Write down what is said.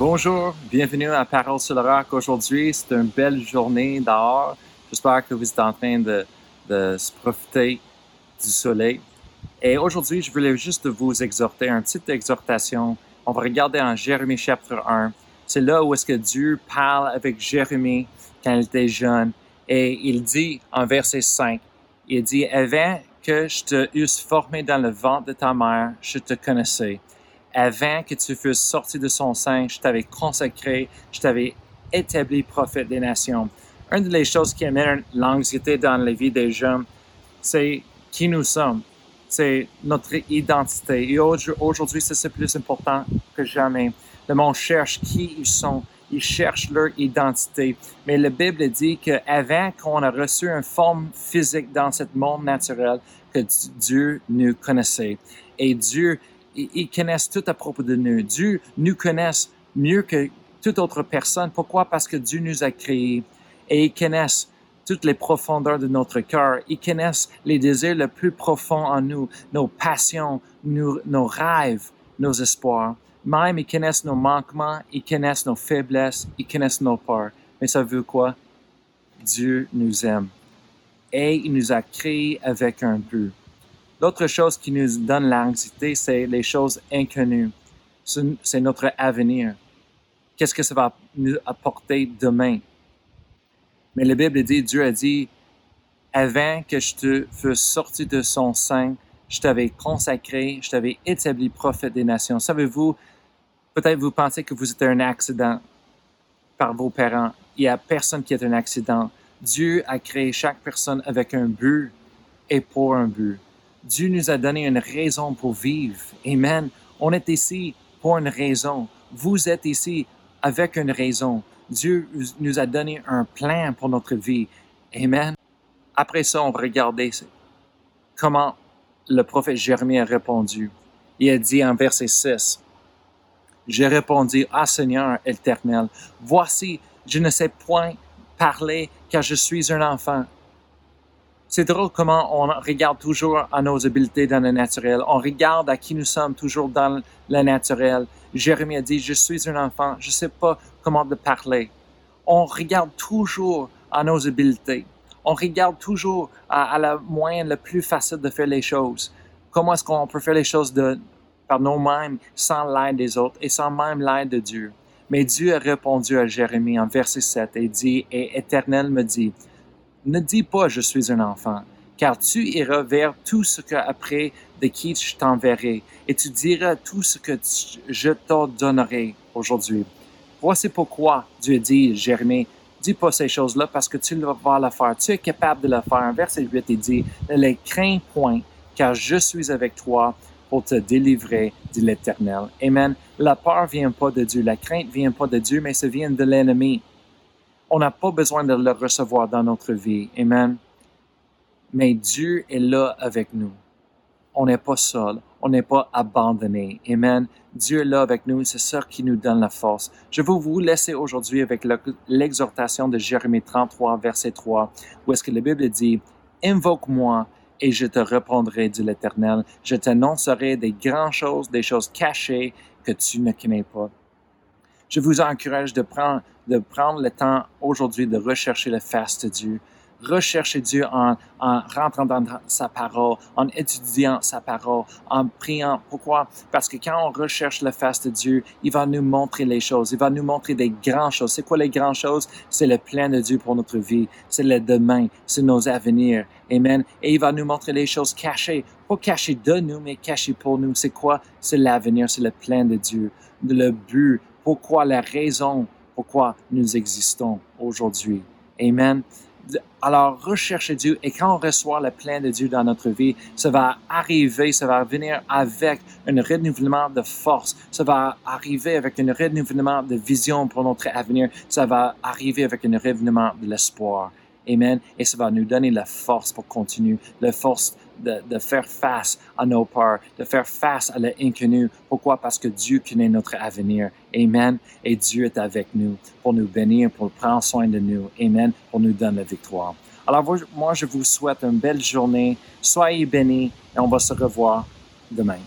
Bonjour, bienvenue à Parole sur le roc. Aujourd'hui, c'est une belle journée dehors. J'espère que vous êtes en train de, de se profiter du soleil. Et aujourd'hui, je voulais juste vous exhorter, une petite exhortation. On va regarder en Jérémie chapitre 1. C'est là où est-ce que Dieu parle avec Jérémie quand il était jeune. Et il dit en verset 5, il dit, avant que je te eusse formé dans le ventre de ta mère, je te connaissais. Avant que tu fusses sorti de son sein, je t'avais consacré, je t'avais établi prophète des nations. Une des choses qui amène l'anxiété dans la vie des jeunes, c'est qui nous sommes. C'est notre identité. Et aujourd'hui, c'est plus important que jamais. Le monde cherche qui ils sont. Ils cherchent leur identité. Mais la Bible dit qu'avant qu'on a reçu une forme physique dans ce monde naturel, que Dieu nous connaissait. Et Dieu, il, connaît tout à propos de nous. Dieu nous connaît mieux que toute autre personne. Pourquoi? Parce que Dieu nous a créés et il connaît toutes les profondeurs de notre cœur. Ils connaissent les désirs les plus profonds en nous, nos passions, nos, nos rêves, nos espoirs. Même ils connaissent nos manquements, ils connaissent nos faiblesses, ils connaissent nos peurs. Mais ça veut quoi? Dieu nous aime. Et il nous a créés avec un but. L'autre chose qui nous donne l'anxiété, c'est les choses inconnues. C'est notre avenir. Qu'est-ce que ça va nous apporter demain? Mais la Bible dit, Dieu a dit, avant que je te fasse sortir de son sein, je t'avais consacré, je t'avais établi prophète des nations. Savez-vous, peut-être vous pensez que vous êtes un accident par vos parents. Il n'y a personne qui est un accident. Dieu a créé chaque personne avec un but et pour un but. Dieu nous a donné une raison pour vivre. Amen. On est ici pour une raison. Vous êtes ici avec une raison. Dieu nous a donné un plan pour notre vie. Amen. Après ça, on va regarder comment le prophète Jérémie a répondu. Il a dit en verset 6, J'ai répondu, Ah Seigneur éternel, voici, je ne sais point parler car je suis un enfant. C'est drôle comment on regarde toujours à nos habiletés dans le naturel. On regarde à qui nous sommes toujours dans le naturel. Jérémie a dit, je suis un enfant, je ne sais pas comment de parler. On regarde toujours à nos habiletés. On regarde toujours à, la moyenne le plus facile de faire les choses. Comment est-ce qu'on peut faire les choses de, par nous-mêmes sans l'aide des autres et sans même l'aide de Dieu? Mais Dieu a répondu à Jérémie en verset 7 et dit, et Éternel me dit, ne dis pas je suis un enfant, car tu iras vers tout ce que après de qui je t'enverrai, et tu diras tout ce que je t'ordonnerai aujourd'hui. Voici pourquoi Dieu dit, Jérémie, dis pas ces choses-là parce que tu vas le faire. Tu es capable de le faire. Verset 8, il dit, ne les crains point, car je suis avec toi pour te délivrer de l'Éternel. Amen. La peur vient pas de Dieu, la crainte vient pas de Dieu, mais ça vient de l'ennemi on n'a pas besoin de le recevoir dans notre vie. Amen. Mais Dieu est là avec nous. On n'est pas seul. On n'est pas abandonné. Amen. Dieu est là avec nous. C'est ça qui nous donne la force. Je veux vous laisser aujourd'hui avec l'exhortation de Jérémie 33, verset 3, où est-ce que la Bible dit, Invoque-moi et je te répondrai, dit l'Éternel. Je t'annoncerai des grandes choses, des choses cachées que tu ne connais pas je vous encourage de prendre, de prendre le temps aujourd'hui de rechercher le face de Dieu. Rechercher Dieu en, en rentrant dans sa parole, en étudiant sa parole, en priant. Pourquoi? Parce que quand on recherche le face de Dieu, il va nous montrer les choses. Il va nous montrer des grandes choses. C'est quoi les grandes choses? C'est le plan de Dieu pour notre vie. C'est le demain. C'est nos avenirs. Amen. Et il va nous montrer les choses cachées. Pas cachées de nous, mais cachées pour nous. C'est quoi? C'est l'avenir. C'est le plan de Dieu. Le but pourquoi la raison pourquoi nous existons aujourd'hui. Amen. Alors, recherchez Dieu et quand on reçoit le plein de Dieu dans notre vie, ça va arriver, ça va venir avec un renouvellement de force, ça va arriver avec un renouvellement de vision pour notre avenir, ça va arriver avec un renouvellement de l'espoir. Amen. Et ça va nous donner la force pour continuer, la force de, de, faire face à nos peurs, de faire face à l'inconnu. Pourquoi? Parce que Dieu connaît notre avenir. Amen. Et Dieu est avec nous pour nous bénir, pour prendre soin de nous. Amen. Pour nous donner la victoire. Alors, moi, je vous souhaite une belle journée. Soyez bénis et on va se revoir demain.